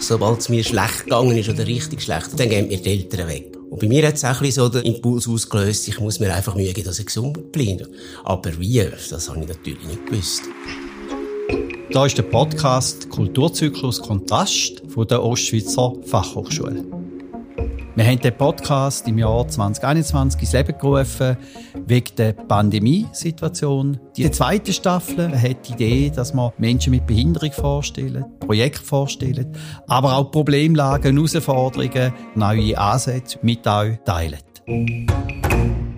sobald es mir schlecht gegangen ist oder richtig schlecht, dann gehen mir die Eltern weg. Und bei mir hat es auch ein so den Impuls ausgelöst, ich muss mir einfach Mühe geben, dass ich gesund bleibe. Aber wie, das habe ich natürlich nicht gewusst. Da ist der Podcast Kulturzyklus Kontrast von der Ostschweizer Fachhochschule. Wir haben den Podcast im Jahr 2021 ins Leben gerufen, wegen der Pandemiesituation. Die zweite Staffel hat die Idee, dass man Menschen mit Behinderung vorstellen, Projekte vorstellen, aber auch Problemlagen, Herausforderungen, neue Ansätze mit euch teilen.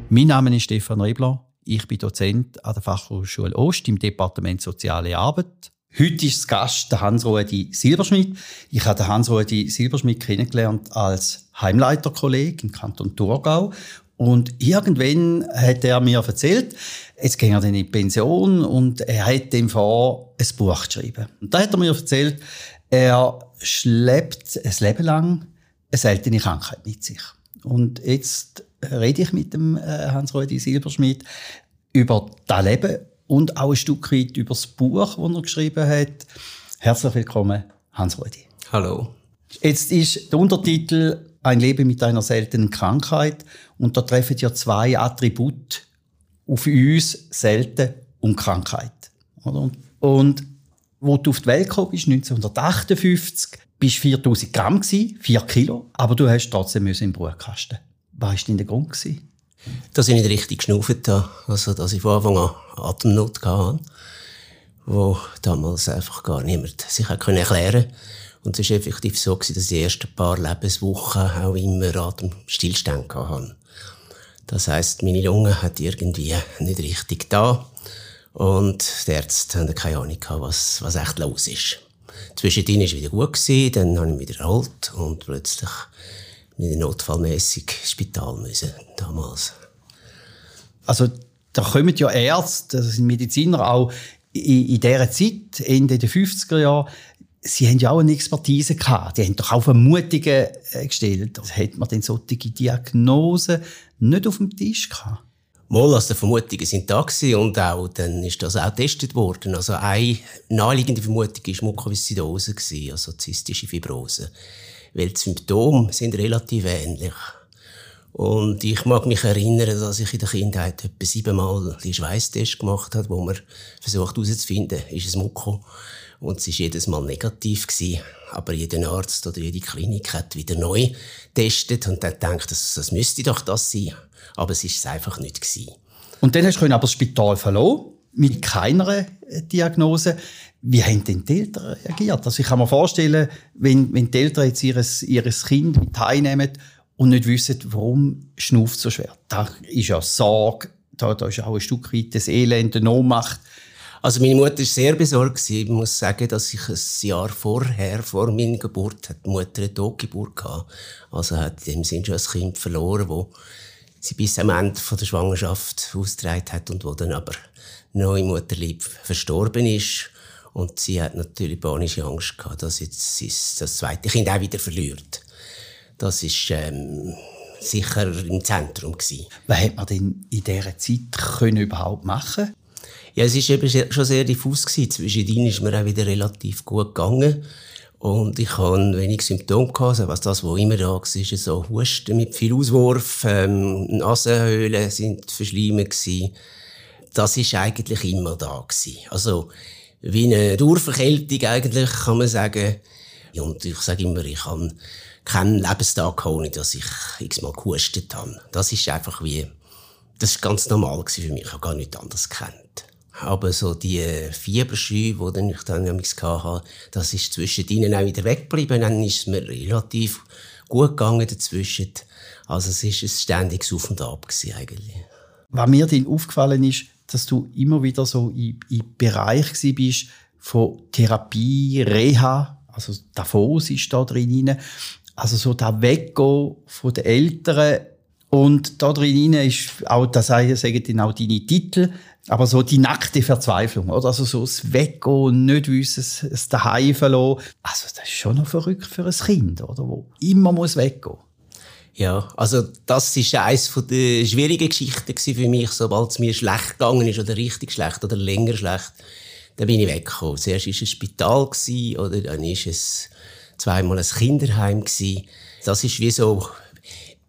Mein Name ist Stefan Rebler. Ich bin Dozent an der Fachhochschule Ost im Departement Soziale Arbeit Heute ist Gast der Hans-Rudi Silberschmidt. Ich habe den Hans-Rudi Silberschmidt kennengelernt als Heimleiterkollege im Kanton Thurgau. Und irgendwann hat er mir erzählt, jetzt geht er dann in Pension und er hat dem vor, ein Buch geschrieben. Und da hat er mir erzählt, er schleppt ein Leben lang eine seltene Krankheit mit sich. Und jetzt rede ich mit dem äh, Hans-Rudi Silberschmidt über das Leben und auch ein Stück weit über das Buch, das er geschrieben hat. Herzlich willkommen, Hans-Rudi. Hallo. Jetzt ist der Untertitel Ein Leben mit einer seltenen Krankheit und da treffen ja zwei Attribute auf uns, selten und Krankheit. Oder? Und wo du auf die Welt gekommen bist, 1958, bist 4000 Gramm gewesen, 4 Kilo, aber du hast trotzdem im Brutkasten. Was war denn der Grund? Gewesen? Dass ich nicht richtig geschnauft habe. Also, dass ich von Anfang an Atemnot hatte, wo damals einfach gar niemand sich erklären konnte. Und es war effektiv so, dass ich die ersten paar Lebenswochen auch immer Atemstillstand hatte. Das heisst, meine Lunge hat irgendwie nicht richtig da. Und die Ärzte haben keine Ahnung was, was echt los ist. Zwischendrin war es wieder gut, dann habe ich mich wieder erholt und plötzlich mit notfallmäßig Spital müssen, damals. Also, da kommen ja Ärzte, das sind Mediziner auch in, in dieser Zeit, Ende der 50er Jahre, Sie haben ja auch eine Expertise gehabt. Die haben doch auch Vermutungen äh, gestellt. Also hat man denn solche Diagnosen nicht auf dem Tisch gehabt? Mal, also die Vermutungen sind da gewesen und auch, dann ist das auch getestet worden. Also eine naheliegende Vermutung war Mukoviszidose, also zystische Fibrose weil die Symptome sind relativ ähnlich. Und ich mag mich erinnern, dass ich in der Kindheit etwa siebenmal die Schweißtest gemacht habe, wo man versucht herauszufinden, ist es Muko. Und es war jedes Mal negativ. Gewesen. Aber jeder Arzt oder jede Klinik hat wieder neu getestet und dann denkt, das, das müsste doch das sein. Aber es ist es einfach nicht gewesen. Und dann hast du aber das Spital verloren, mit keiner Diagnose. Wie haben denn die Eltern reagiert? Also ich kann mir vorstellen, wenn, wenn die Eltern jetzt ihres, ihres Kind mit heimnehmen und nicht wissen, warum schnauft so schwer. Da ist ja Sorge, da, da ist auch ein Stück weit das Elend, eine Ohnmacht. Also meine Mutter war sehr besorgt. Ich muss sagen, dass ich ein Jahr vorher, vor meiner Geburt, hat die Mutter eine Totgeburt hatte. Also hat in dem Sinne schon ein Kind verloren, wo sie bis am Ende der Schwangerschaft ausgetragen hat und wo dann aber neu im Mutterleib verstorben ist. Und sie hat natürlich panische Angst gehabt, dass jetzt sie das zweite Kind auch wieder verliert. Das ist ähm, sicher im Zentrum gewesen. Was hat man denn in dieser Zeit können überhaupt machen? Ja, es ist eben schon sehr diffus gewesen. Zwischendrin ist mir auch wieder relativ gut gegangen. Und ich hatte wenig Symptome gehabt, also was das, was immer da war, so Husten mit viel Auswurf, ähm, Nasenhöhlen sind verschlimmert gewesen. Das ist eigentlich immer da gewesen. Also, wie eine Durchverkältung eigentlich, kann man sagen. Und ich sage immer, ich habe keinen Lebenstag ohne, dass ich x-mal gehustet habe. Das ist einfach wie, das ist ganz normal für mich. Ich habe gar nichts anderes gekannt. Aber so die Fieberschübe, die ich dann hatte, das ist zwischen ihnen auch wieder weggeblieben. Dann ist es mir relativ gut gegangen dazwischen. Also es ist ein ständiges Auf und Ab eigentlich. Was mir dann aufgefallen ist, dass du immer wieder so im, im Bereich bist von Therapie, Reha, also Davos ist da drin. Also so da Weggehen von den Eltern und da drin ist auch, das sagen auch deine Titel, aber so die nackte Verzweiflung, oder? Also so das Weggehen, nicht wissen, es daheim verlassen. Also das ist schon noch verrückt für ein Kind, oder? Wo immer muss weggehen. Ja, also das ist eines der schwierigen Geschichten für mich, sobald es mir schlecht gegangen ist oder richtig schlecht oder länger schlecht, dann bin ich weggekommen. Zuerst war es ein Spital oder dann ist es zweimal ein Kinderheim gewesen. Das ist wie so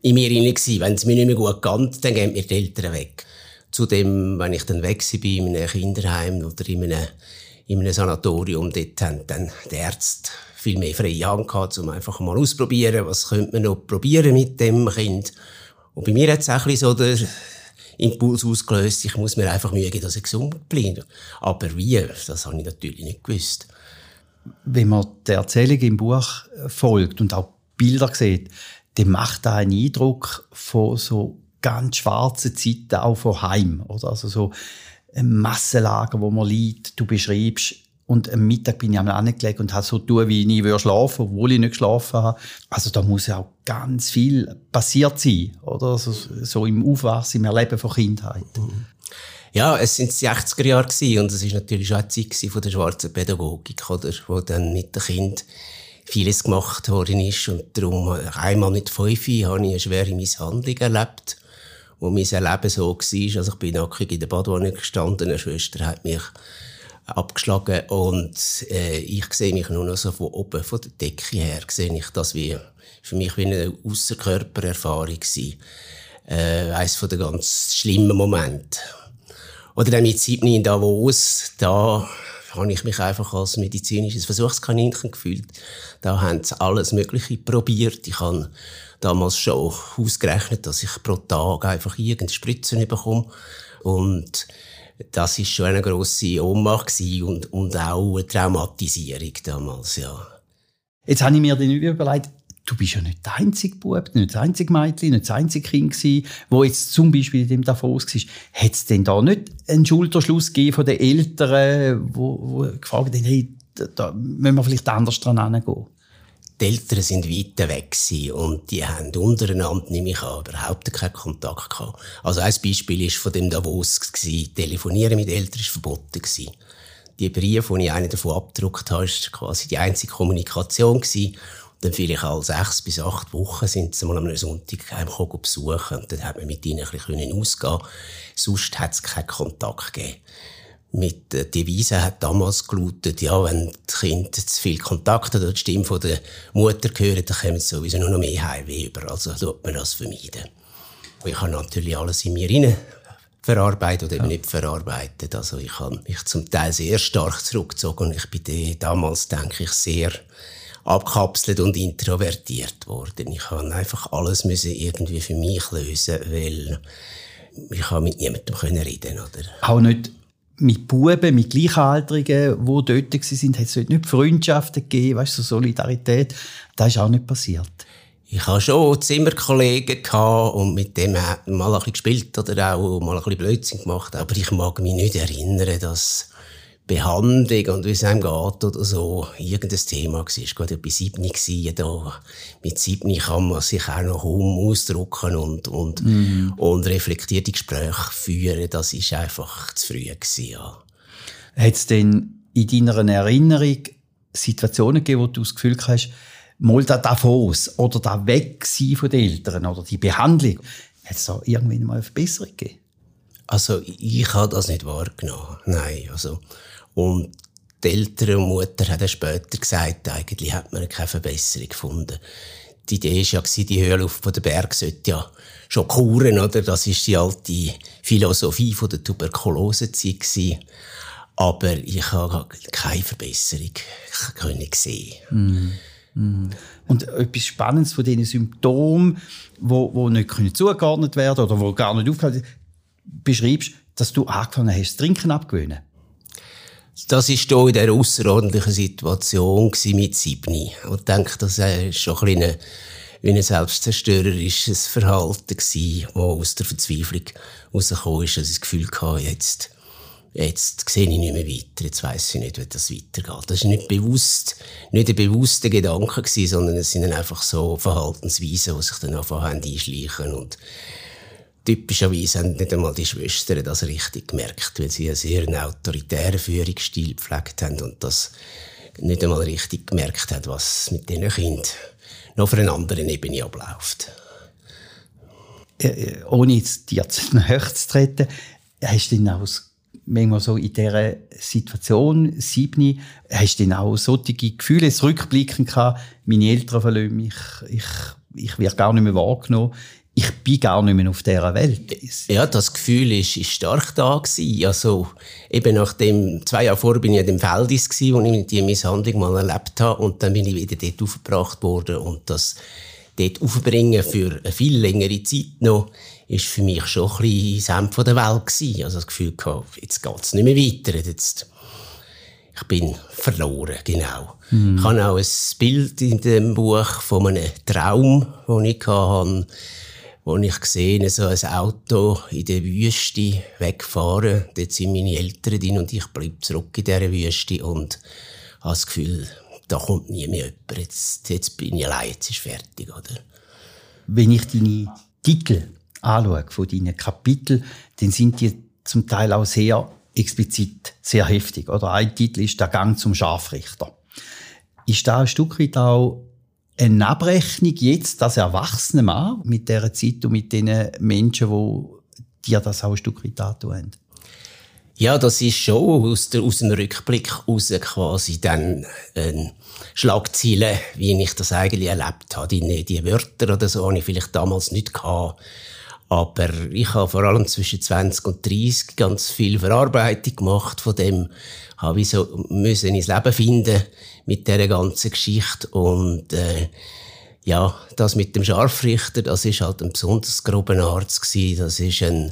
in mir gewesen. Wenn es mir nicht mehr gut geht, dann gehen mir die Eltern weg. Zudem, wenn ich dann weg war in einem Kinderheim oder in einem, in einem Sanatorium, dort haben dann die Ärzte viel mehr freie Hand gehabt, um einfach mal auszuprobieren, was könnte man noch probieren mit dem Kind. Und bei mir hat es auch ein bisschen so der Impuls ausgelöst, ich muss mir einfach Mühe geben, dass ich gesund bleibe. Aber wie, das habe ich natürlich nicht gewusst. Wenn man der Erzählung im Buch folgt und auch Bilder sieht, dann macht da einen Eindruck von so ganz schwarzen Zeiten auch von Heim, oder? Also so Massenlager, wo man liegt, du beschreibst, und am Mittag bin ich am angelegt und habe so tun, wie ich nie würde schlafen, obwohl ich nicht geschlafen habe. Also da muss ja auch ganz viel passiert sein, oder? Also so im Aufwachsen, im Erleben von Kindheit. Mhm. Ja, es sind die 60er Jahre gewesen, und es ist natürlich auch eine Zeit von der schwarzen Pädagogik, oder? Wo dann mit dem Kind vieles gemacht worden ist. Und darum, einmal mit fünf habe ich eine schwere Misshandlung erlebt, wo mein Leben so war. Also ich bin nackig in der Badwanne gestanden, eine Schwester hat mich abgeschlagen und äh, ich sehe mich nur noch so von oben, von der Decke her, sehe ich das wie, für mich wie eine Außerkörpererfahrung gewesen. Äh, eines von den ganz schlimmen Momenten. Oder dann mit sieben in Davos, da habe ich mich einfach als medizinisches Versuchskaninchen gefühlt. Da haben sie alles Mögliche probiert. Ich habe damals schon ausgerechnet, dass ich pro Tag einfach irgendeine Spritze bekomme. Und das ist schon eine grosse Ohnmacht und, und auch eine Traumatisierung damals, ja. Jetzt habe ich mir dann überlegt, du bist ja nicht der einzige Bub, nicht das einzige Mädchen, nicht das einzige Kind gewesen, wo jetzt zum Beispiel in dem Davos war. Hat es denn da nicht einen Schulterschluss gegeben von den Eltern, wo, wo gefragt haben, hey, da, da müssen wir vielleicht anders dran herangehen? Die Eltern sind weit weg und die haben untereinander, nehme ich an, überhaupt keinen Kontakt gehabt. Also ein Beispiel ist von dem Davos gewesen. Telefonieren mit Eltern ist verboten gewesen. Die Briefe, die ich einen davon abgedruckt habe, ist quasi die einzige Kommunikation gewesen. Dann vielleicht alle sechs bis acht Wochen sind sie mal am Sonntag heimgekommen besuchen. Und dann hat man mit ihnen ein bisschen ausgehen Sonst hat es keinen Kontakt gegeben mit der Devise hat damals gelautet, ja, wenn die Kinder zu viel Kontakt oder die Stimme von der Mutter hören, dann kommen sie sowieso noch mehr Heimweh über. Also tut man das vermeiden. Und ich habe natürlich alles in mir rein verarbeitet oder eben nicht verarbeitet. Also ich habe mich zum Teil sehr stark zurückgezogen und ich bin damals, denke ich, sehr abkapselt und introvertiert worden. Ich habe einfach alles müssen irgendwie für mich lösen, weil ich kann mit niemandem reden oder? Auch nicht mit Buben, mit Gleichaltrigen, die dort waren, hat es dort nicht Freundschaften gegeben, weißt, so Solidarität. Das ist auch nicht passiert. Ich hatte schon Zimmerkollegen und mit dem hat man mal ein bisschen gespielt oder auch mal ein bisschen Blödsinn gemacht. Aber ich mag mich nicht erinnern, dass Behandlung und wie es einem geht oder so irgendein Thema war. War bei sieben da. Mit sieben kann man sich auch noch um ausdrücken und, und, mhm. und reflektierte Gespräche führen. Das war einfach zu früh gewesen, ja. Hat es denn in deiner Erinnerung Situationen gegeben, wo du das Gefühl hast, mal da Davos oder da Weg von den Eltern oder die Behandlung, hat es da irgendwann mal eine Verbesserung gegeben? Also, ich habe das nicht wahrgenommen. Nein, also, und die Eltern und Mutter haben später gesagt, eigentlich hat man keine Verbesserung gefunden. Die Idee war ja, die Höhle auf den Berg sollte ja schon kuren, oder? Das ist die alte Philosophie von der Tuberkulosezeit gewesen. Aber ich habe keine Verbesserung können sehen. Mm. Mm. Und etwas Spannendes von diesen Symptomen, wo, wo nicht zugeordnet werden oder wo gar nicht aufgehört beschreibst, dass du angefangen hast, Trinken abgewöhnen. Das war hier in dieser außerordentlichen Situation mit Sibni. Und ich denke, das war schon ein bisschen wie ein selbstzerstörerisches Verhalten das aus der Verzweiflung herausgekommen ist, dass ich das Gefühl hatte, jetzt, jetzt sehe ich nicht mehr weiter, jetzt weiss ich nicht, wie das weitergeht. Das war nicht bewusst, nicht ein bewusster Gedanke sondern es sind einfach so Verhaltensweisen, die sich dann anfangen einschleichen und Typischerweise haben nicht einmal die Schwestern das richtig gemerkt, weil sie einen sehr autoritären Führungsstil gepflegt haben und das nicht einmal richtig gemerkt haben, was mit diesen Kindern noch auf einer anderen Ebene abläuft. Ohne jetzt dir zu nahe zu treten, hast du denn auch manchmal so in dieser Situation, siebni, hast du denn auch solche Gefühle, das Rückblicken gehabt, meine Eltern verlassen mich, ich, ich werde gar nicht mehr wahrgenommen, ich bin gar nicht mehr auf dieser Welt. Ja, das Gefühl ist, ist stark da gewesen. Also, eben nach dem, zwei Jahre vorher bin ich in dem Feldis gewesen, wo ich die Misshandlung mal erlebt habe. Und dann bin ich wieder dort aufgebracht worden. Und das dort aufbringen für eine viel längere Zeit noch, ist für mich schon ein bisschen Senf von der Welt gewesen. Also das Gefühl gehabt, jetzt geht's nicht mehr weiter. Jetzt, ich bin verloren, genau. Mm. Ich habe auch ein Bild in dem Buch von einem Traum, den ich hatte, wo ich gesehen so ein Auto in der Wüste wegfahren. Dort sind meine Eltern drin und ich bleibe zurück in dieser Wüste und habe das Gefühl, da kommt nie mehr jemand. Jetzt, jetzt bin ich allein, jetzt ist fertig, oder? Wenn ich deine Titel anschaue, von deinen Kapiteln, dann sind die zum Teil auch sehr explizit, sehr heftig. Oder ein Titel ist «Der Gang zum Scharfrichter». Ist da ein Stück weit auch eine Abrechnung jetzt als erwachsener Mann mit dieser Zeit und mit den Menschen, die dir das auch ein Stück weit antun Ja, das ist schon aus, der, aus dem Rückblick heraus quasi dann ein Schlagziele, wie ich das eigentlich erlebt habe. Die, die Wörter oder so habe ich vielleicht damals nicht gehabt. Aber ich habe vor allem zwischen 20 und 30 ganz viel Verarbeitung gemacht von dem, habe ich so müssen ins Leben finden mit dieser ganzen Geschichte und äh, ja, das mit dem Scharfrichter, das ist halt ein besonders grober Arzt gewesen. Das ist ein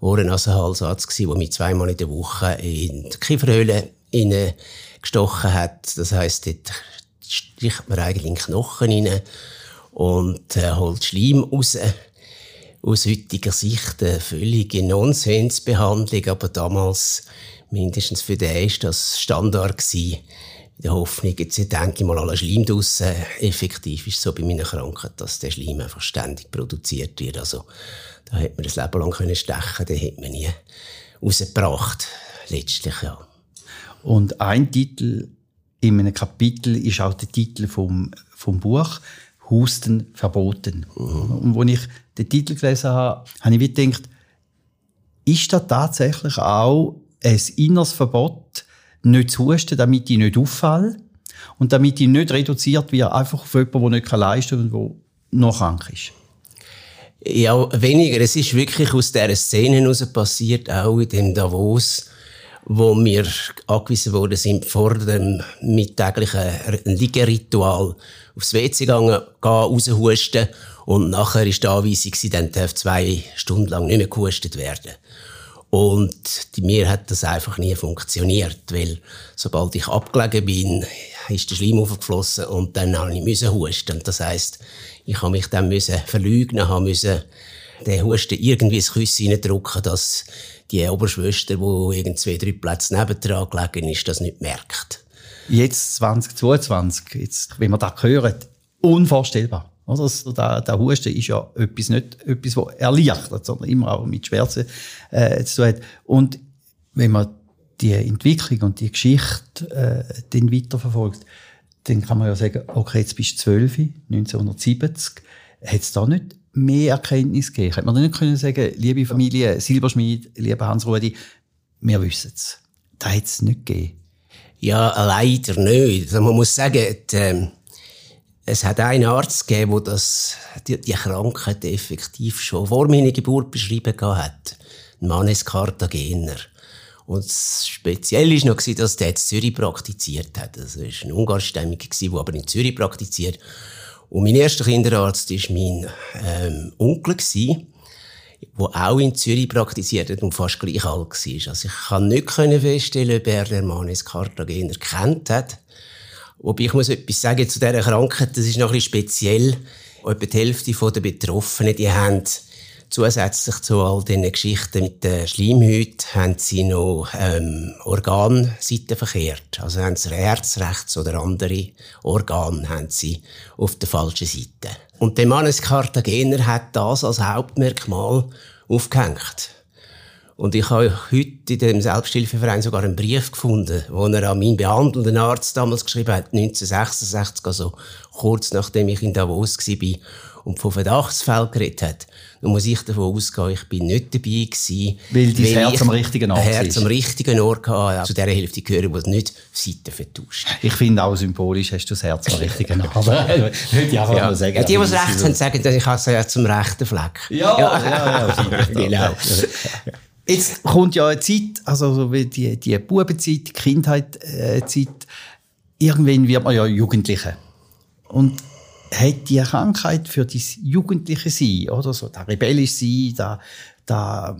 Ohrennasenhalsarzt gewesen, der mich zweimal in der Woche in die Kieferhöhle gestochen hat. Das heisst, dort sticht man eigentlich in Knochen rein und äh, holt Schleim raus. Aus heutiger Sicht eine völlige Nonsensbehandlung, aber damals, mindestens für den, ist das Standard gewesen in der Hoffnung, jetzt denke ich mal, alle Schleim draussen. Effektiv ist es so bei meiner Krankheit, dass der Schleim einfach ständig produziert wird. Also, da hätte man das Leben lang können stechen, den hätte man nie rausgebracht. Letztlich, ja. Und ein Titel in einem Kapitel ist auch der Titel vom, vom Buch Husten verboten. Mhm. Und als ich den Titel gelesen habe, habe ich gedacht, ist das tatsächlich auch ein inneres Verbot, nicht zu husten, damit ich nicht auffalle und damit ich nicht reduziert werde, einfach auf jemanden, der nicht leisten kann und der noch krank ist. Ja, weniger. Es ist wirklich aus dieser Szene heraus passiert, auch in dem Davos, wo wir angewiesen worden sind, vor dem mittäglichen Liegeritual aufs WC gegangen, raushusten. Und nachher war die Anweisung, dann darf zwei Stunden lang nicht mehr gehustet werden. Und mir hat das einfach nie funktioniert, weil sobald ich abgelegen bin, ist der Schleim aufgeflossen und dann habe ich müssen husten. Das heisst, ich habe mich dann müssen verlügen, habe müssen den Husten irgendwie ins Küssen reindrücken, dass die Oberschwester, die irgend zwei, drei Plätze nebendran gelegen ist, das nicht merkt. Jetzt 2022, jetzt, wenn man das hört, unvorstellbar. Also der, der Husten ist ja etwas, nicht etwas, was erleichtert, sondern immer auch mit Schmerzen äh, zu tun hat. Und wenn man die Entwicklung und die Geschichte äh, dann weiterverfolgt, dann kann man ja sagen, okay, jetzt bist du 12, 1970, hat es da nicht mehr Erkenntnis gegeben? Hätte man nicht können sagen, liebe Familie Silberschmied, lieber Hans-Rudi, wir wissen es. Das hat es nicht gegeben. Ja, leider nicht. Also man muss sagen, die, ähm, es hat einen Arzt gegeben, der das, die, die Krankheit effektiv schon vor meiner Geburt beschrieben hat. Ein Mannes Cartagener. Und das Spezielle war noch, dass der in Zürich praktiziert hat. Das war ein Ungarstämmiger, der aber in Zürich praktiziert. Und mein erster Kinderarzt war mein ähm, Onkel, der auch in Zürich praktiziert hat und fast gleich alt war. Also ich kann nicht feststellen, ob er den Mannes Cartagener kennt hat. Wobei ich muss etwas sagen zu dieser Krankheit, das ist noch ein bisschen speziell. Etwa die Hälfte der Betroffenen, die haben zusätzlich zu all diesen Geschichten mit der Schleimhaut, haben sie noch ähm, Organseiten verkehrt. Also haben sie Herz rechts oder andere Organe haben sie auf der falschen Seite. Und der Mannes Cartagener hat das als Hauptmerkmal aufgehängt. Und ich habe heute in dem Selbsthilfeverein sogar einen Brief gefunden, wo er an meinen behandelnden Arzt damals geschrieben hat, 1966, also kurz nachdem ich in Davos war und von Verdachtsfällen geredet hat. Nun muss ich davon ausgehen, ich bin nicht dabei gewesen. Weil dein Herz am richtigen Ort Herz am richtigen Ort hatte. Zu dieser Hälfte gehören, die nicht Seiten vertauscht. Ich finde auch symbolisch hast du das Herz am richtigen Ort. Würde ich einfach ja. sagen. Ja, die, die es recht haben, sagen, dass ich habe das Herz am rechten Fleck. Ja, ja, ja. ja genau. Jetzt kommt ja eine Zeit, also wie die, die Bubenzeit, die Kindheitszeit, äh, irgendwann wird man ja Jugendliche. Und hat die Krankheit für das jugendliche Sein, oder so, der rebellisch Sein, da, da,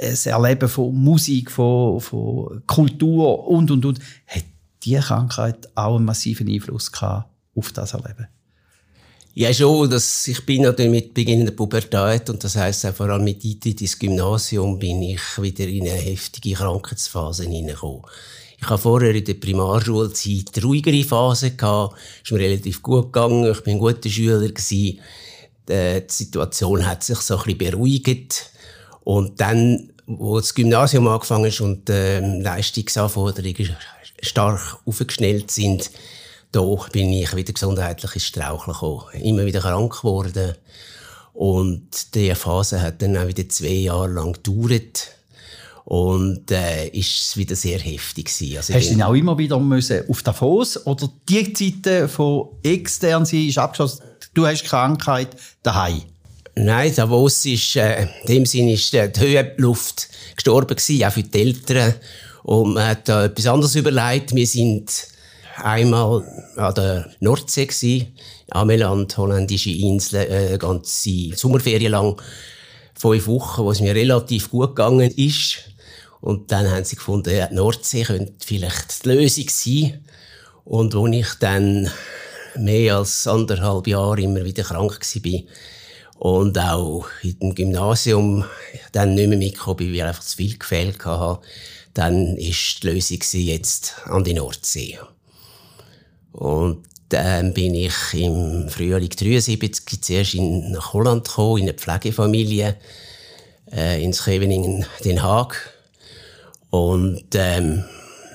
das Erleben von Musik, von, von Kultur und, und, und, hat die Krankheit auch einen massiven Einfluss gehabt auf das Erleben? Ja, schon. Das, ich bin natürlich mit Beginn der Pubertät und das heisst auch vor allem mit Eintritt ins Gymnasium bin ich wieder in eine heftige Krankheitsphase hineingekommen. Ich habe vorher in der Primarschulzeit eine ruhigere Phase gehabt. Ist mir relativ gut gegangen. Ich bin ein guter Schüler gewesen. Die Situation hat sich so ein bisschen beruhigt. Und dann, wo das Gymnasium angefangen ist und die ähm, Leistungsanforderungen stark aufgeschnellt sind, da bin ich wieder gesundheitlich ins Straucheln gekommen. Immer wieder krank geworden. Und diese Phase hat dann auch wieder zwei Jahre lang gedauert. Und äh, ist wieder sehr heftig gewesen. Also Hast du ihn auch immer wieder müssen auf Davos oder die Zeiten von extern sein ist abgeschlossen? Du hast Krankheit daheim? Nein, Davos ist, äh, in dem Sinne ist äh, die Höhenluft gestorben gewesen, auch für die Eltern. Und man hat da etwas anderes überlegt. Wir sind einmal an der Nordsee gewesen, Ameland, holländische Insel, äh, ganze Sommerferien lang. Fünf Wochen, wo es mir relativ gut gegangen ist. Und dann haben sie gefunden, ja, die Nordsee könnte vielleicht die Lösung sein. Und als ich dann mehr als anderthalb Jahre immer wieder krank war und auch in dem Gymnasium dann nicht mehr mitgekommen bin, weil ich einfach zu viel gefehlt hatte, dann ist die Lösung jetzt an die Nordsee. Und dann bin ich im Frühling 73 zuerst in Holland gekommen, in eine Pflegefamilie, äh, ins Scheveningen, Den Haag. Und ähm,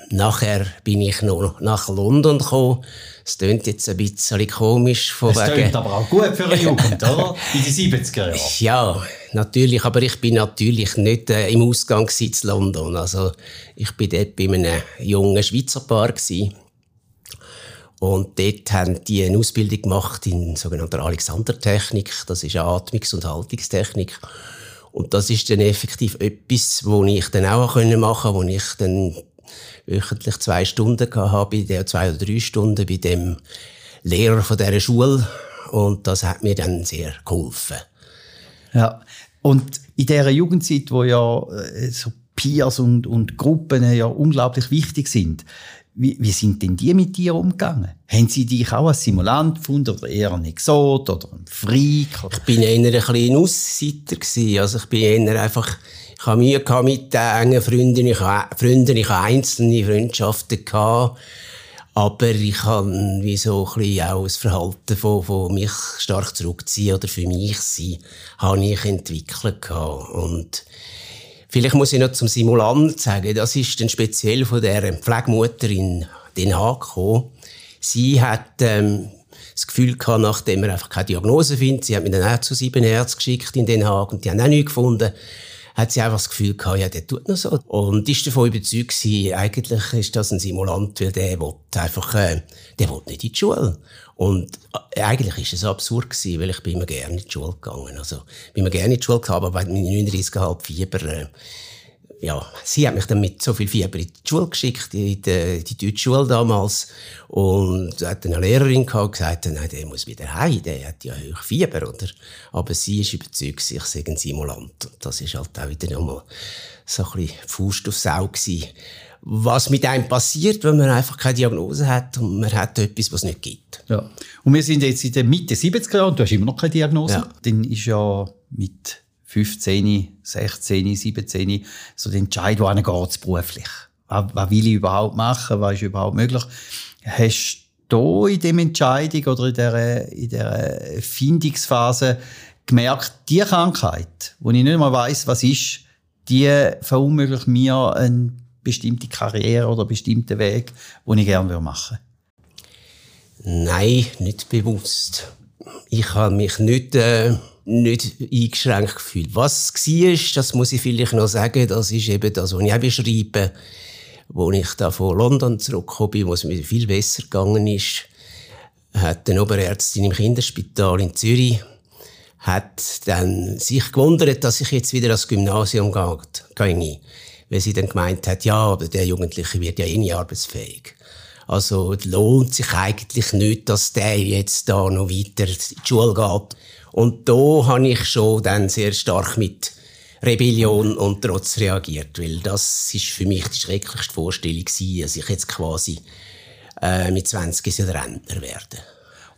nachher bin ich noch nach London gekommen. Es klingt jetzt ein bisschen komisch. Von es klingt aber auch gut für eine Jugend, oder? In den 70er Jahren. Ja, natürlich. Aber ich bin natürlich nicht äh, im Ausgang in London. Also, ich bin dort bei einem jungen Schweizer Paar. Gewesen. Und dort haben die eine Ausbildung gemacht in sogenannter Alexander-Technik. Das ist eine Atmungs- und Haltungstechnik. Und das ist dann effektiv etwas, wo ich dann auch machen konnte, wo ich dann wöchentlich zwei Stunden hatte, bei der zwei oder drei Stunden bei dem Lehrer von dieser Schule. Und das hat mir dann sehr geholfen. Ja. Und in dieser Jugendzeit, wo ja äh, so Peers und, und Gruppen ja unglaublich wichtig sind, wie, wie sind denn die mit dir umgegangen? Haben sie dich auch als Simulant gefunden oder eher ein Exot oder ein Freak? Oder? Ich bin eher ein bisschen Ausseiter gewesen. Also ich bin eher einfach, ich habe Mühe gehabt mit den engen Freunden. Ich habe, Freunden, ich habe einzelne Freundschaften gehabt. Aber ich habe wie so ein bisschen auch das Verhalten von, von mich stark zurückziehen oder für mich sein, habe ich entwickelt gehabt. Und Vielleicht muss ich noch zum Simulant sagen, das ist dann speziell von der Pflegemutter in Den Haag gekommen. Sie hat ähm, das Gefühl gehabt, nachdem er einfach keine Diagnose findet, sie hat mich dann auch zu sieben Ärzten geschickt in Den Haag und die haben auch nichts gefunden, hat sie einfach das Gefühl gehabt, ja, der tut noch so. Und ist davon überzeugt gewesen, eigentlich ist das ein Simulant, weil der will einfach, äh, der will nicht in die Schule. Und äh, eigentlich ist es absurd gewesen, weil ich bin immer gerne in die Schule gegangen. Also, bin immer gerne in die Schule gegangen, aber bei 39,5 Fieber, äh, ja, sie hat mich dann mit so viel Fieber in die Schule geschickt, in die, die deutsche Schule damals. Und hat eine Lehrerin gehabt, gesagt, nein, der muss wieder heim, der hat ja hoch Fieber, oder? Aber sie ist überzeugt, ich sei ein Simulant. Und das ist halt auch wieder nochmal so ein bisschen Faust aufs Auge gewesen was mit einem passiert, wenn man einfach keine Diagnose hat und man hat etwas, was es nicht gibt. Ja. Und wir sind jetzt in der Mitte 70er Jahre und du hast immer noch keine Diagnose. Ja. Dann ist ja mit 15, 16, 17 so der Entscheid, wo geht beruflich. Was, was will ich überhaupt machen? Was ist überhaupt möglich? Hast du in dem Entscheidung oder in dieser, in dieser Findungsphase gemerkt, die Krankheit, wo ich nicht mal weiss, was ist, die verunmöglichen mir eine bestimmte Karriere oder bestimmten Weg, den ich gerne machen würde? Nein, nicht bewusst. Ich habe mich nicht, äh, nicht eingeschränkt gefühlt. Was war, das muss ich vielleicht noch sagen, das ist eben das, was ich auch beschreibe, wo ich da von London zurückgekommen bin, wo es mir viel besser gegangen ist, hat eine Oberärztin im Kinderspital in Zürich hat dann sich gewundert, dass ich jetzt wieder ans Gymnasium gehe. Weil sie dann gemeint hat, ja, aber der Jugendliche wird ja eh nie arbeitsfähig. Also lohnt sich eigentlich nicht, dass der jetzt da noch weiter in die Schule geht. Und da habe ich schon dann sehr stark mit Rebellion und Trotz reagiert, weil das ist für mich die schrecklichste Vorstellung gewesen, dass ich jetzt quasi äh, mit 20 Rentner werde.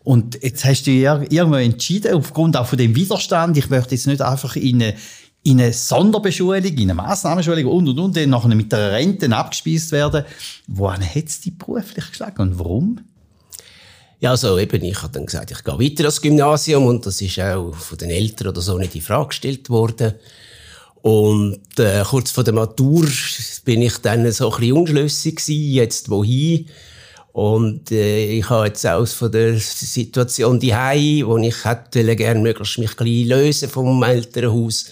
Und jetzt hast du ja irgendwann entschieden, aufgrund auch von dem Widerstand, ich möchte jetzt nicht einfach in eine, in eine Sonderbeschulung, in eine Massnahmenschulung und, und, und, dann nachher mit der Rente abgespeist werden. Wohin hat es dich beruflich geschlagen und warum? Ja, also eben, ich habe dann gesagt, ich gehe weiter ans Gymnasium und das ist auch von den Eltern oder so nicht in Frage gestellt worden. Und äh, kurz vor der Matur bin ich dann so ein bisschen unschlüssig gewesen, jetzt wohin. Und äh, ich habe jetzt aus von der Situation die wo ich hätte gerne möglichst mich ein lösen vom Elternhaus,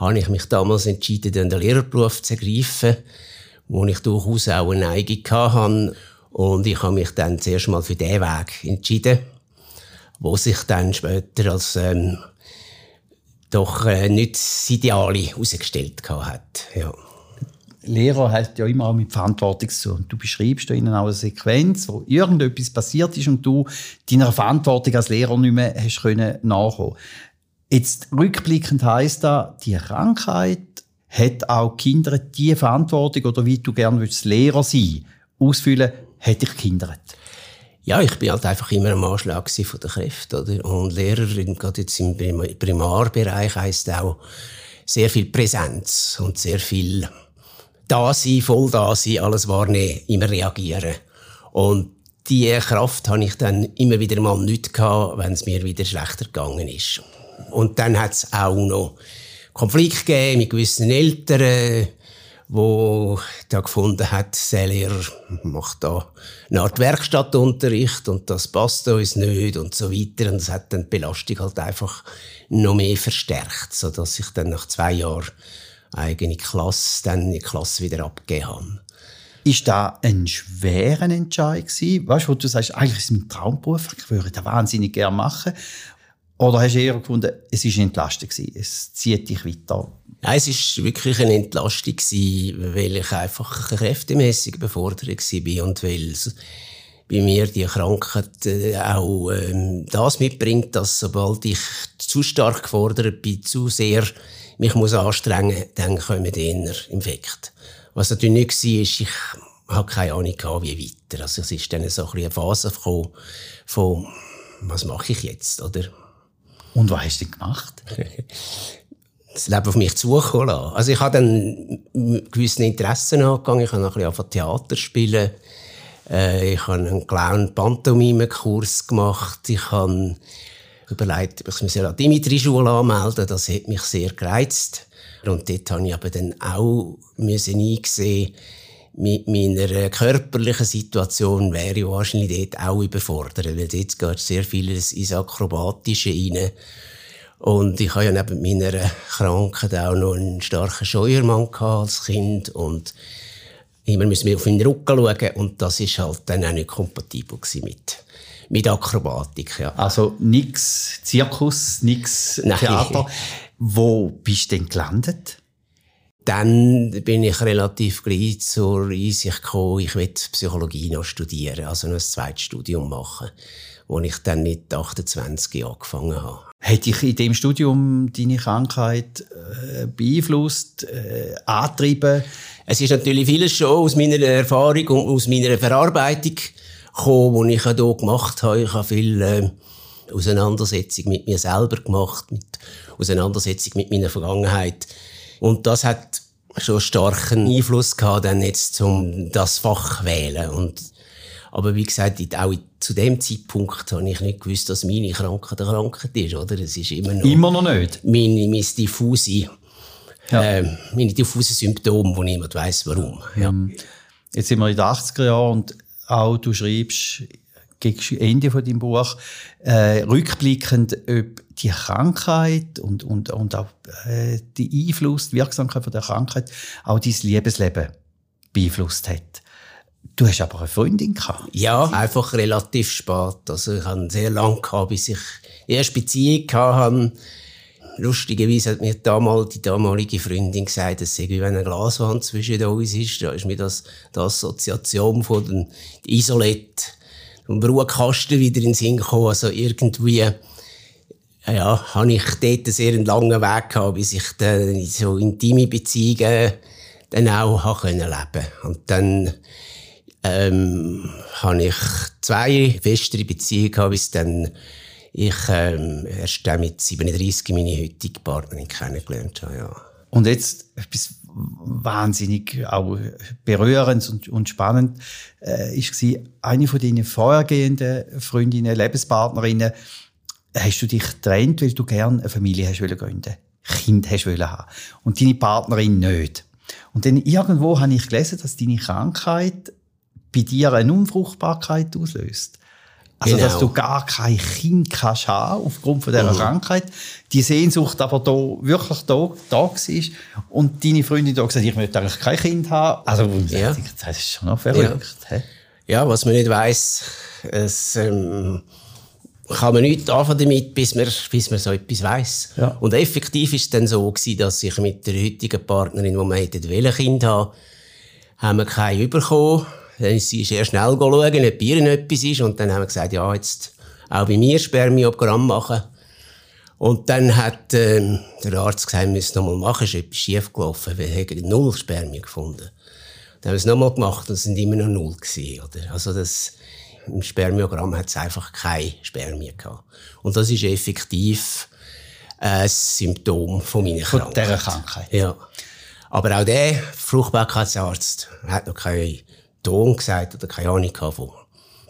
habe ich mich damals entschieden, den Lehrerberuf zu ergreifen, wo ich durchaus auch eine Neigung hatte. Und ich habe mich dann zuerst mal für diesen Weg entschieden, wo sich dann später als ähm, doch äh, nicht das Ideale herausgestellt hat. Ja. Lehrer hat ja immer auch mit Verantwortung zu Und du beschreibst da ihnen auch eine Sequenz, wo irgendetwas passiert ist und du deiner Verantwortung als Lehrer nicht mehr hast können nachkommen. Jetzt rückblickend heisst das, die Krankheit hat auch Kinder die Verantwortung oder wie du gerne willst, Lehrer sein, ausfüllen, hat dich gehindert. Ja, ich bin halt einfach immer am Anschlag von der Kräfte, oder? Und Lehrer, gerade jetzt im Primarbereich heisst auch sehr viel Präsenz und sehr viel da sein, voll da sein, alles wahrnehmen, immer reagieren. Und die Kraft habe ich dann immer wieder mal nicht gehabt, wenn es mir wieder schlechter gegangen ist. Und dann hat es auch noch Konflikt gegeben mit gewissen Eltern, wo da gefunden hat, der macht da eine Art Werkstattunterricht und das passt uns nicht und so weiter. Und das hat dann die Belastung halt einfach noch mehr verstärkt, so dass ich dann nach zwei Jahren eigene Klasse, dann die Klasse wieder abgegeben habe. Ist da ein schwerer Entscheid gewesen? Weißt du, wo du sagst, eigentlich ist es mein Traumberuf, ich würde das wahnsinnig gerne machen. Oder hast du eher gefunden, es war eine Entlastung gewesen, es zieht dich weiter? Nein, es war wirklich eine Entlastung gewesen, weil ich einfach kräftemässig befordert war und weil bei mir die Krankheit äh, auch ähm, das mitbringt, dass sobald ich zu stark gefordert bin, zu sehr mich muss anstrengen, dann kommen die eher Infekt. Was natürlich nicht war, ist, ich habe keine Ahnung gehabt, wie weiter. Also es ist dann so ein eine Phase gekommen von, was mache ich jetzt, oder? Und was hast du gemacht? das Leben auf mich zukommen lassen. Also ich habe dann gewisse Interessen angegangen. Ich habe noch ein bisschen Theater spielen. Äh, ich habe einen Clown-Pantomime-Kurs gemacht. Ich habe überlegt, ich mich an Dimitri-Schule anmelden Das hat mich sehr gereizt. Und dort habe ich aber dann auch müssen eingesehen, mit meiner körperlichen Situation wäre ich wahrscheinlich dort auch überfordert, weil dort geht sehr vieles ins Akrobatische rein. Und ich habe ja neben meiner Krankheit auch noch einen starken Scheuermann als Kind und immer müssen wir auf meinen Rücken schauen und das ist halt dann auch nicht kompatibel mit mit Akrobatik. Ja. Also nix Zirkus, Nein. Theater. Wo bist du denn gelandet? Dann bin ich relativ gleich zur Einsicht gekommen, ich will Psychologie noch studieren, also noch ein zweites Studium machen, wo ich dann mit 28 angefangen habe. Hat dich in dem Studium deine Krankheit äh, beeinflusst, äh, angetrieben? Es ist natürlich vieles schon aus meiner Erfahrung und aus meiner Verarbeitung gekommen, die ich hier gemacht habe. Ich habe viel äh, Auseinandersetzung mit mir selber gemacht, mit Auseinandersetzung mit meiner Vergangenheit. Und das hat schon starken Einfluss gehabt, dann jetzt zum das Fach wählen. Und, aber wie gesagt, auch zu dem Zeitpunkt habe ich nicht gewusst, dass meine Krankheit eine Krankheit ist, oder? Es ist immer noch. Immer noch nicht? Meine, meine diffuse ja. äh, meine diffusen Symptome, wo niemand weiß warum. Ja. Jetzt sind wir in den 80er Jahren und auch du schreibst gegen Ende von deinem Buch äh, rückblickend, ob die Krankheit und, und, und auch äh, die Einfluss, die Wirksamkeit von der Krankheit auch dein Liebesleben beeinflusst hat. Du hast aber eine Freundin gehabt. Ja, einfach relativ spät. Also ich hatte sehr lange gehabt, bis ich erst Beziehung hatte. Lustigerweise hat mir damals die damalige Freundin gesagt, es sei wie wenn eine Glaswand zwischen uns ist. Da ist mir das, die Assoziation von den Isolette vom Brutkasten wieder in den Sinn gekommen. Also irgendwie, ja, habe ich dort einen sehr langen Weg gehabt, bis ich dann so intime Beziehungen dann auch habe können leben. Und dann, ähm, habe ich zwei festere Beziehungen gehabt, bis dann ich ähm, erst dann mit 37 meine heutige Partnerin kennengelernt habe. Ja. Und jetzt wahnsinnig auch berührend und, und spannend äh, ist gewesen, eine von deinen vorhergehenden Freundinnen, Lebenspartnerinnen, hast du dich getrennt, weil du gerne eine Familie hast wollen gründen, Kind hast wollen haben und deine Partnerin nicht. Und dann irgendwo habe ich gelesen, dass deine Krankheit bei dir eine Unfruchtbarkeit auslöst. Also, genau. dass du gar kein Kind kannst haben, aufgrund von dieser mhm. Krankheit. Die Sehnsucht aber da, wirklich da, da war. Und deine Freundin da gesagt, ich möchte eigentlich kein Kind haben. Also, ja. das ist schon noch verrückt. Ja, ja was man nicht weiss, es, ähm, kann man nichts anfangen damit, bis man, bis man so etwas weiss. Ja. Und effektiv ist es dann so gewesen, dass ich mit der heutigen Partnerin, die wir hätten, ein Kind haben, haben wir keinen bekommen dann ist sie sehr schnell schauen, ob bei ihr etwas ist. Und dann haben wir gesagt, ja, jetzt auch bei mir Spermiogramm machen. Und dann hat äh, der Arzt gesagt, wir müssen nochmal machen, ist etwas schief gelaufen, wir haben null Spermien gefunden. Dann haben wir es nochmal gemacht und es sind immer noch null gewesen, oder? Also das, im Spermiogramm hat es einfach keine Spermien gehabt. Und das ist effektiv ein Symptom von meiner Krankheit. Von dieser Krankheit? Ja. Aber auch der Fruchtbarkeitsarzt hat noch keine Ton gesagt oder keine Ahnung von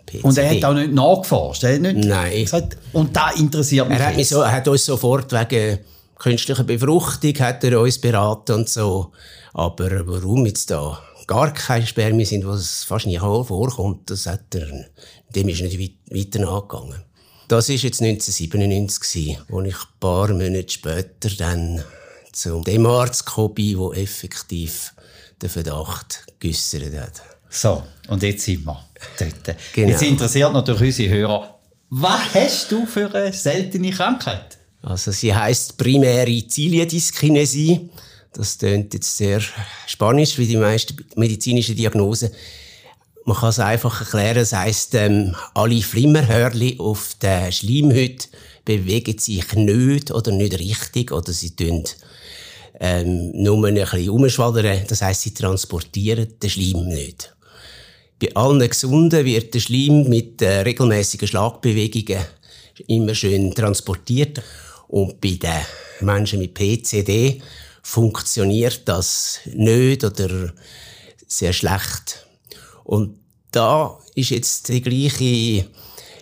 PCD. Und er hat auch nicht nachgeforscht? Er hat nicht Nein. Gesagt, und da interessiert mich er hat, mich so, er hat uns sofort wegen künstlicher Befruchtung hat er uns beraten und so. Aber warum jetzt da gar keine Spermien sind, was fast nie vorkommt, das hat er, dem ist nicht weit, weiter nachgegangen. Das war jetzt 1997 wo ich ein paar Monate später dann zu dem Arzt bin, der effektiv den Verdacht geäussert hat. So, und jetzt sind wir dort. Genau. Jetzt interessiert natürlich unsere Hörer, was hast du für eine seltene Krankheit? Also sie heißt primäre Ziliendyskinesie. Das klingt jetzt sehr spanisch, wie die meisten medizinischen Diagnosen. Man kann es einfach erklären, es heisst, ähm, alle Flimmerhörli auf der Schleimhaut bewegen sich nicht oder nicht richtig oder sie tun ähm, nur ein bisschen umschwadern. Das heisst, sie transportieren den Schleim nicht. Bei allen Gesunden wird der Schleim mit äh, regelmäßigen Schlagbewegungen immer schön transportiert. Und bei den Menschen mit PCD funktioniert das nicht oder sehr schlecht. Und da ist jetzt der gleiche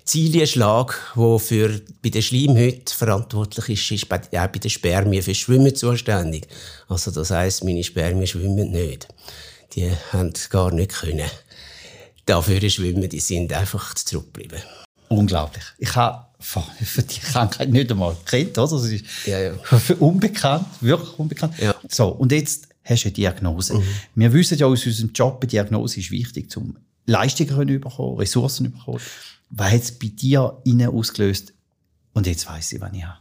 Zilienschlag, der für, bei der Schleimhaut verantwortlich ist, ist bei, auch bei den Spermien für Schwimmen zuständig. Also das heisst, meine Spermien schwimmen nicht. Die haben gar nicht können dafür schwimmen, die sind einfach zurückgeblieben. Unglaublich. Ich habe für die Krankheit nicht einmal gekannt, oder? Das ist ja, ja. unbekannt, wirklich unbekannt. Ja. So, und jetzt hast du eine Diagnose. Mhm. Wir wissen ja aus unserem Job, eine Diagnose ist wichtig, um Leistungen zu bekommen, Ressourcen zu bekommen. Was hat es bei dir innen ausgelöst? Und jetzt weiss ich, was ich habe.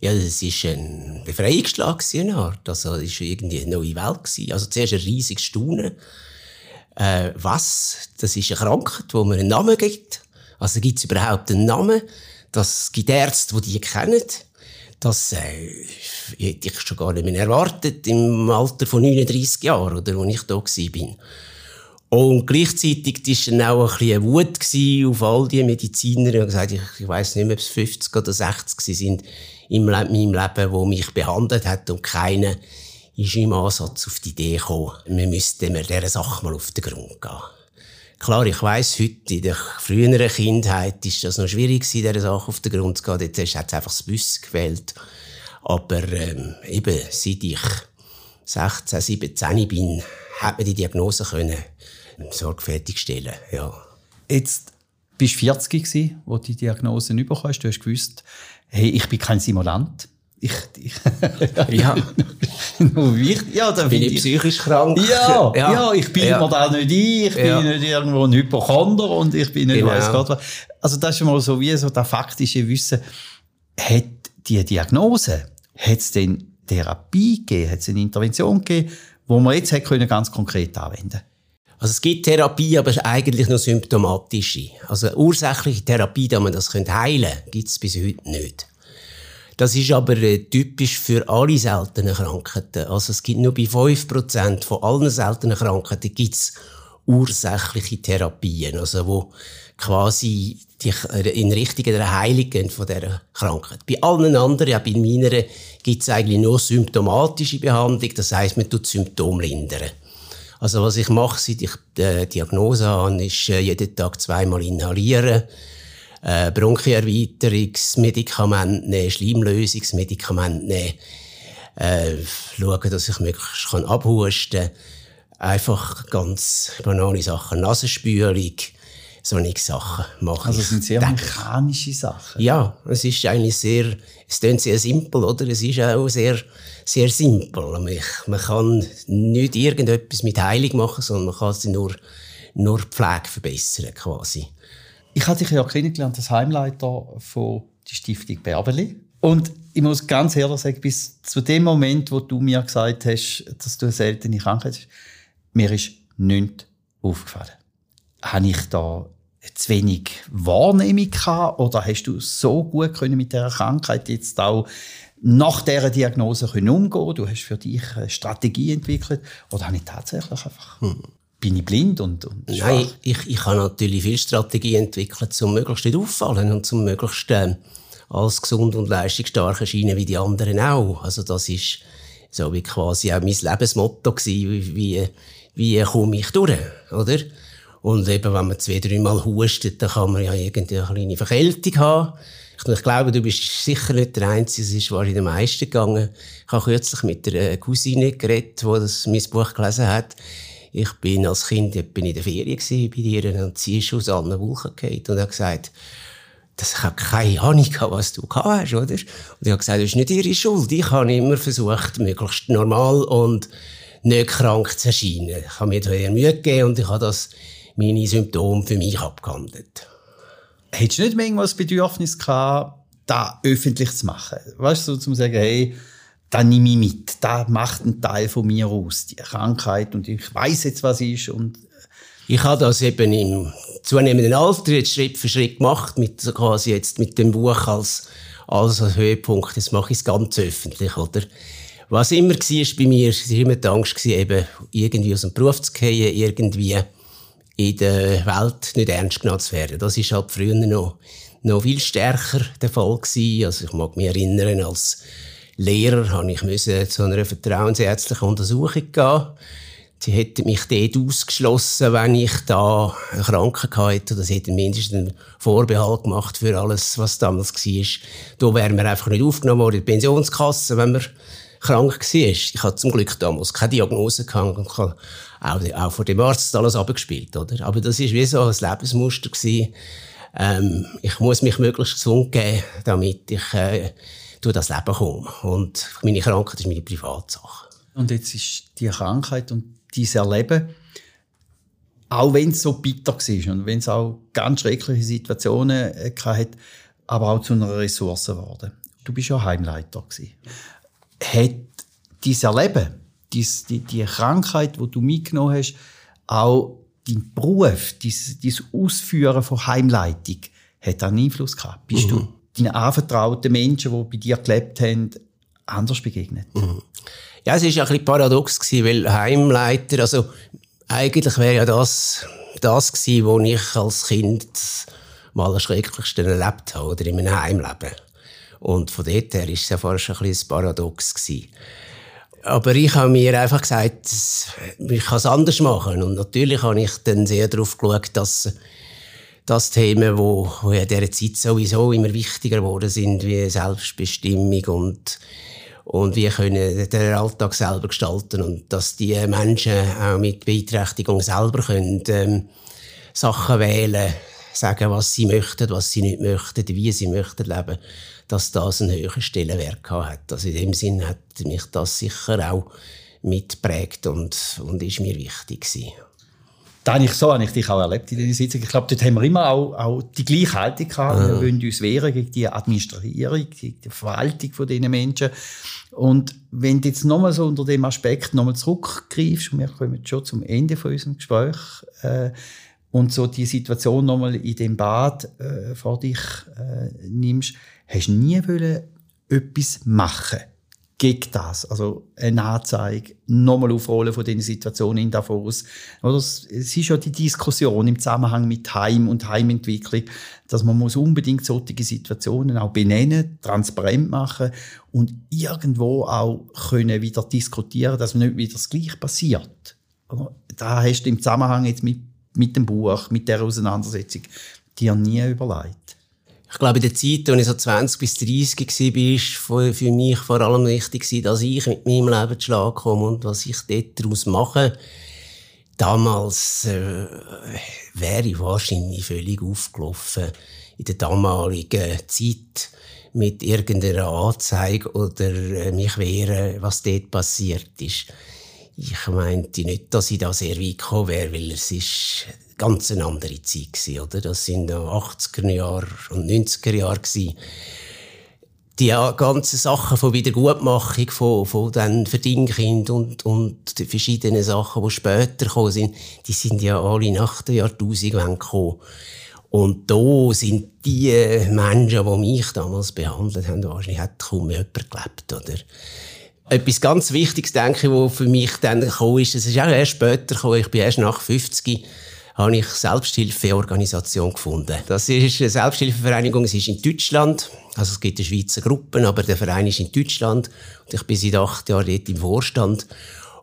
Ja, das war ein Befreiungsschlag, eine Art. Also, es war irgendwie eine neue Welt. Also, zuerst ein riesiges Staunen äh, was, das ist eine Krankheit, wo man einen Namen gibt. Also gibt es überhaupt einen Namen? Das gibt Ärzte, die die kennen. Das äh, hätte ich schon gar nicht mehr erwartet im Alter von 39 Jahren, oder, als ich da war. Und gleichzeitig war dann auch ein bisschen Wut auf all die Mediziner. Ich gesagt, ich, ich weiss nicht mehr, ob es 50 oder 60 sind in meinem Leben, die mich behandelt hat und keiner ist im Ansatz auf die Idee gekommen, wir müssten dieser Sache mal auf den Grund gehen. Klar, ich weiss, heute in der früheren Kindheit ist das noch schwierig gewesen, dieser Sache auf den Grund zu gehen. Dort hat es einfach das Wissen gewählt. Aber ähm, eben, seit ich 16, 17 bin, hat man die Diagnose können sorgfältig stellen. Ja. Jetzt bist du 40 gewesen, wo du die Diagnose bekommen hast. Du hast gewusst, hey, ich bin kein Simulant. Ich, ich ja. nur wichtig. Ja, da bin ich psychisch krank. Ja, ja, ja ich bin ja. mir da nicht ein, ich ja. bin nicht irgendwo ein Hypochonder und ich bin nicht genau. weiss Gott was. Also das ist schon mal so wie so das faktische Wissen. Hat die Diagnose, hat es denn Therapie gegeben, hat es eine Intervention gegeben, wo man jetzt hätte können ganz konkret anwenden also es gibt Therapie, aber eigentlich nur symptomatische. Also ursächliche Therapie, da man das heilen könnte, gibt es bis heute nicht. Das ist aber äh, typisch für alle seltenen Krankheiten. Also es gibt nur bei 5% von allen seltenen Krankheiten gibt's ursächliche Therapien, also wo quasi die äh, in Richtung der Heilung gehen von dieser Krankheit. Bei allen anderen, auch bei meiner, gibt's eigentlich nur symptomatische Behandlung, das heißt, man tut Symptome lindern. Also was ich mache, seit ich die Diagnose habe, ist äh, jeden Tag zweimal inhalieren, äh, Bronchiererweiterungsmedikamente nehmen, Schleimlösungsmedikamente nehmen, äh, schauen, dass ich möglichst kann abhusten Einfach ganz banale Sachen. Nasenspülung, solche Sachen machen. Also es sind sehr mechanische Sachen. Ja, es ist eigentlich sehr, es klingt sehr simpel, oder? Es ist auch sehr, sehr simpel. Man kann nicht irgendetwas mit Heilung machen, sondern man kann sie nur, nur Pflege verbessern, quasi. Ich hatte dich ja kennengelernt als Heimleiter von der Stiftung Berbeli. Und ich muss ganz ehrlich sagen, bis zu dem Moment, wo du mir gesagt hast, dass du eine seltene Krankheit hast, mir ist nichts aufgefallen. Habe ich da zu wenig Wahrnehmung gehabt oder hast du so gut können mit der Krankheit jetzt auch nach dieser Diagnose können umgehen? Du hast für dich eine Strategie entwickelt oder habe ich tatsächlich einfach hm. Bin ich blind und, und? Nein, ich, ich habe natürlich viel Strategie entwickelt, um möglichst nicht auffallen und zum möglichst äh, als gesund und leistungsstark erscheinen wie die anderen auch. Also das ist so wie quasi auch mein Lebensmotto gewesen, wie, wie, komme ich durch, oder? Und eben, wenn man zwei, dreimal hustet, dann kann man ja irgendwie eine kleine Verkältung haben. Ich glaube, du bist sicher nicht der Einzige, es ist wahrscheinlich den meisten gegangen. Ich habe kürzlich mit einer Cousine geredet, die das mein Buch gelesen hat. Ich bin als Kind bin in der Ferien bei ihr und sie ist aus allen Wolken gefallen und hat gesagt, dass ich keine Ahnung was du gehabt hast, oder? Und ich habe gesagt, das ist nicht ihre Schuld. Ich habe immer versucht, möglichst normal und nicht krank zu erscheinen. Ich habe mir da eher Mühe gegeben und ich habe das, meine Symptome für mich abgehandelt. Hättest du nicht das Bedürfnis gehabt, da öffentlich zu machen? Weißt du, so zum sagen, hey, da nehme ich mit, da macht ein Teil von mir aus, die Krankheit und ich weiß jetzt, was ist und ich habe das eben im zunehmenden Alter jetzt Schritt für Schritt gemacht, mit quasi jetzt mit dem Buch als, als Höhepunkt. Jetzt mache ich es ganz öffentlich, oder? Was immer war bei mir, war immer die Angst, eben irgendwie aus dem Beruf zu gehen, irgendwie in der Welt nicht ernst genommen zu werden. Das ist halt früher noch, noch viel stärker der Fall gewesen. Also ich mag mich erinnern, als Lehrer habe ich müssen zu einer vertrauensärztlichen Untersuchung gehen. Sie hätten mich dort ausgeschlossen, wenn ich da eine Krankheit hatte. Oder sie hätten mindestens einen Vorbehalt gemacht für alles, was damals war. Da wären wir einfach nicht aufgenommen worden in die Pensionskasse, wenn man krank war. Ich hatte zum Glück damals keine Diagnose gehabt und auch, auch vor dem Arzt alles abgespielt, oder? Aber das ist wie so ein Lebensmuster gewesen. Ähm, ich muss mich möglichst gesund geben, damit ich äh, durch das Leben komme. Und meine Krankheit ist meine Privatsache. Und jetzt ist die Krankheit und dieses Erleben, auch wenn es so bitter war und wenn es auch ganz schreckliche Situationen äh, hat, aber auch zu einer Ressource geworden. Du bist ja Heimleiter gewesen. Hat dieses Erleben, dies, die, die Krankheit, die du mitgenommen hast, auch dein Beruf, dein, Ausführen von Heimleitung, hat einen Einfluss gehabt? Bist mhm. du deinen anvertrauten Menschen, die bei dir gelebt haben, anders begegnet? Mhm. Ja, es ja ein bisschen paradox gewesen, weil Heimleiter, also eigentlich wäre ja das, das gewesen, wo ich als Kind mal am schrecklichsten erlebt habe, oder in einem Heimleben. Und von dort her ist es ja fast ein bisschen paradox gewesen. Aber ich habe mir einfach gesagt, ich kann es anders machen. Und natürlich habe ich dann sehr darauf geschaut, dass das Themen, wo, wo in dieser Zeit sowieso immer wichtiger geworden sind, wie Selbstbestimmung und und wie können den Alltag selber gestalten und dass die Menschen auch mit Beeinträchtigung selber können, ähm, Sachen wählen, sagen, was sie möchten, was sie nicht möchten, wie sie möchten leben, dass das einen höheren Stellenwert hat. Also in dem Sinn hat mich das sicher auch mitprägt und, und ist mir wichtig gewesen. Da habe ich so habe ich dich auch erlebt in dieser Sitzung. Ich glaube, dort haben wir immer auch, auch die gleiche Haltung gehabt. Wir wollen uns wehren gegen die Administrierung, gegen die Verwaltung von diesen Menschen. Und wenn du jetzt nochmal so unter dem Aspekt nochmal zurückgreifst, und wir kommen schon zum Ende von unserem Gespräch, äh, und so die Situation nochmal in dem Bad äh, vor dich äh, nimmst, hast du nie wollen etwas machen gegen das. Also eine Anzeige, nochmal aufrollen von diesen Situationen in Davos. Oder es ist ja die Diskussion im Zusammenhang mit Heim und Heimentwicklung, dass man muss unbedingt solche Situationen auch benennen, transparent machen und irgendwo auch können wieder diskutieren, dass nicht wieder das Gleiche passiert. Da hast du im Zusammenhang jetzt mit, mit dem Buch, mit der Auseinandersetzung dir nie überlegt. Ich glaube, in der Zeit, als ich so 20 bis 30 war, war für mich vor allem wichtig, dass ich mit meinem Leben zu Schlag komme und was ich dort daraus mache. Damals äh, wäre ich wahrscheinlich völlig aufgelaufen in der damaligen Zeit mit irgendeiner Anzeige oder äh, mich wehren, was dort passiert ist. Ich meinte nicht, dass ich da sehr weit gekommen wäre, weil es ist ganz eine andere Zeit gewesen, oder? Das sind 80er Jahre und 90er Jahre gewesen. Die ganzen Sachen von Wiedergutmachung von, von den Verdingkind und, und die verschiedenen Sachen, die später gekommen sind, die sind ja alle nach der Jahrtausendwende gekommen. Und da sind die Menschen, die mich damals behandelt haben, wahrscheinlich hat kaum jemand gelebt, oder? Etwas ganz Wichtiges, denke ich, was für mich dann gekommen ist, es ist auch erst später gekommen, ich bin erst nach 50 habe ich Selbsthilfeorganisation gefunden. Das ist eine Selbsthilfevereinigung, es ist in Deutschland. Also es gibt eine Schweizer Gruppe, aber der Verein ist in Deutschland. Und ich bin seit acht Jahren dort im Vorstand.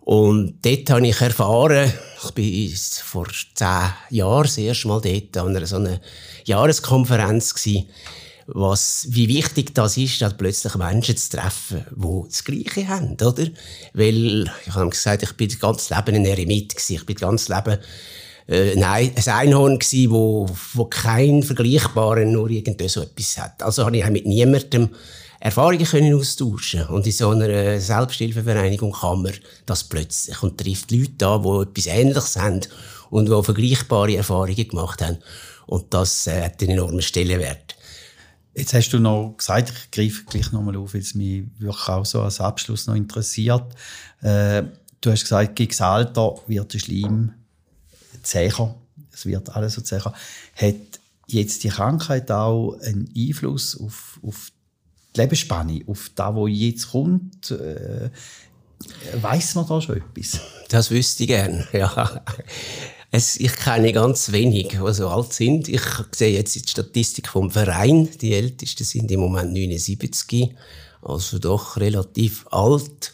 Und dort habe ich erfahren, ich bin vor zehn Jahren das erste Mal dort an einer so einer Jahreskonferenz gewesen, was, wie wichtig das ist, dass plötzlich Menschen zu treffen, die das Gleiche haben, oder? Weil, ich habe gesagt, ich bin das ganze Leben ein Eremit gewesen. Ich bin das ganze Leben äh, nein, ein Einhorn gsi, wo, wo kein vergleichbaren nur irgend so etwas hat. Also habe ich mit niemandem Erfahrungen können austauschen und in so einer Selbsthilfevereinigung kann man das plötzlich und trifft Leute an, die etwas Ähnliches haben und die vergleichbare Erfahrungen gemacht haben und das äh, hat einen enormen Stellenwert. Jetzt hast du noch gesagt, ich greife gleich nochmal auf, weil es mich wirklich auch so als Abschluss noch interessiert. Äh, du hast gesagt, gegen das Alter wird der Schleim zäher, es wird alles so zäher, hat jetzt die Krankheit auch einen Einfluss auf, auf die Lebensspanne, auf das, was jetzt kommt? Äh, Weiß man da schon etwas? Das wüsste ich gerne, ja. Es, ich kenne ganz wenig, die so alt sind. Ich sehe jetzt die Statistik vom Verein. Die Ältesten sind im Moment 79, also doch relativ alt.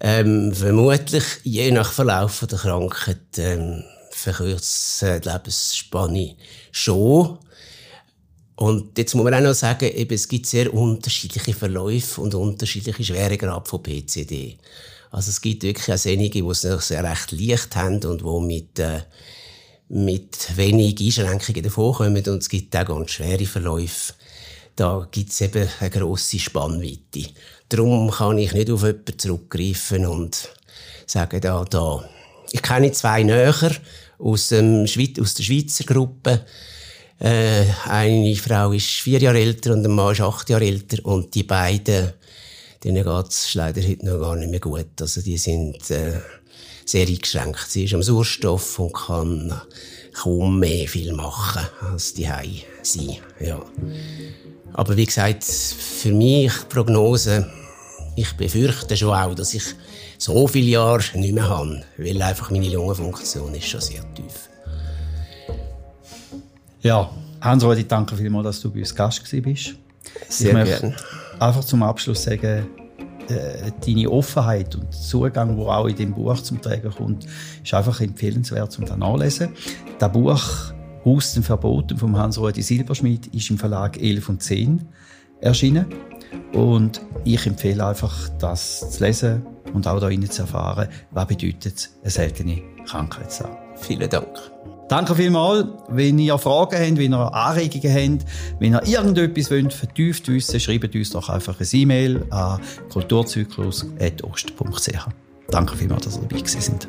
Ähm, vermutlich, je nach Verlauf der Krankheit, ähm, verkürzt äh, die Lebensspanne schon. Und jetzt muss man auch noch sagen, eben, es gibt sehr unterschiedliche Verläufe und unterschiedliche Schweregrad von PCD. Also es gibt wirklich auch einige, die es sehr recht leicht haben und die mit, äh, mit wenig Einschränkungen davonkommen. Und es gibt auch ganz schwere Verläufe. Da gibt es eben eine grosse Spannweite. Darum kann ich nicht auf jemanden zurückgreifen und sagen, da, da. Ich kenne zwei näher, aus, dem Schweiz, aus der Schweizer Gruppe. Äh, eine Frau ist vier Jahre älter und ein Mann ist acht Jahre älter. Und die beiden, denen geht's leider heute noch gar nicht mehr gut. Also die sind äh, sehr eingeschränkt. Sie ist am Sauerstoff und kann kaum mehr viel machen als die sein. Ja. Aber wie gesagt, für mich Prognose, ich befürchte schon auch, dass ich so viele Jahre nicht mehr habe, weil einfach meine Lungenfunktion ist schon sehr tief. Ja, Hans-Rudi, danke vielmals, dass du bei uns Gast bist. Sehr gerne. Einfach zum Abschluss sagen, äh, deine Offenheit und Zugang, wo auch in dem Buch zum Tragen kommt, ist einfach empfehlenswert zum nachlesen. Das Buch Haus den Verboten von Hans-Rudi Silberschmidt ist im Verlag 11 und 10 erschienen. Und ich empfehle einfach, das zu lesen und auch darin zu erfahren, was bedeutet eine seltene Krankheit zu haben. Vielen Dank. Danke vielmals. Wenn ihr Fragen habt, wenn ihr Anregungen habt, wenn ihr irgendetwas wollt, vertieft wissen, schreibt uns doch einfach eine E-Mail an kulturzyklus.ost.ch. Danke vielmals, dass ihr dabei gewesen sind.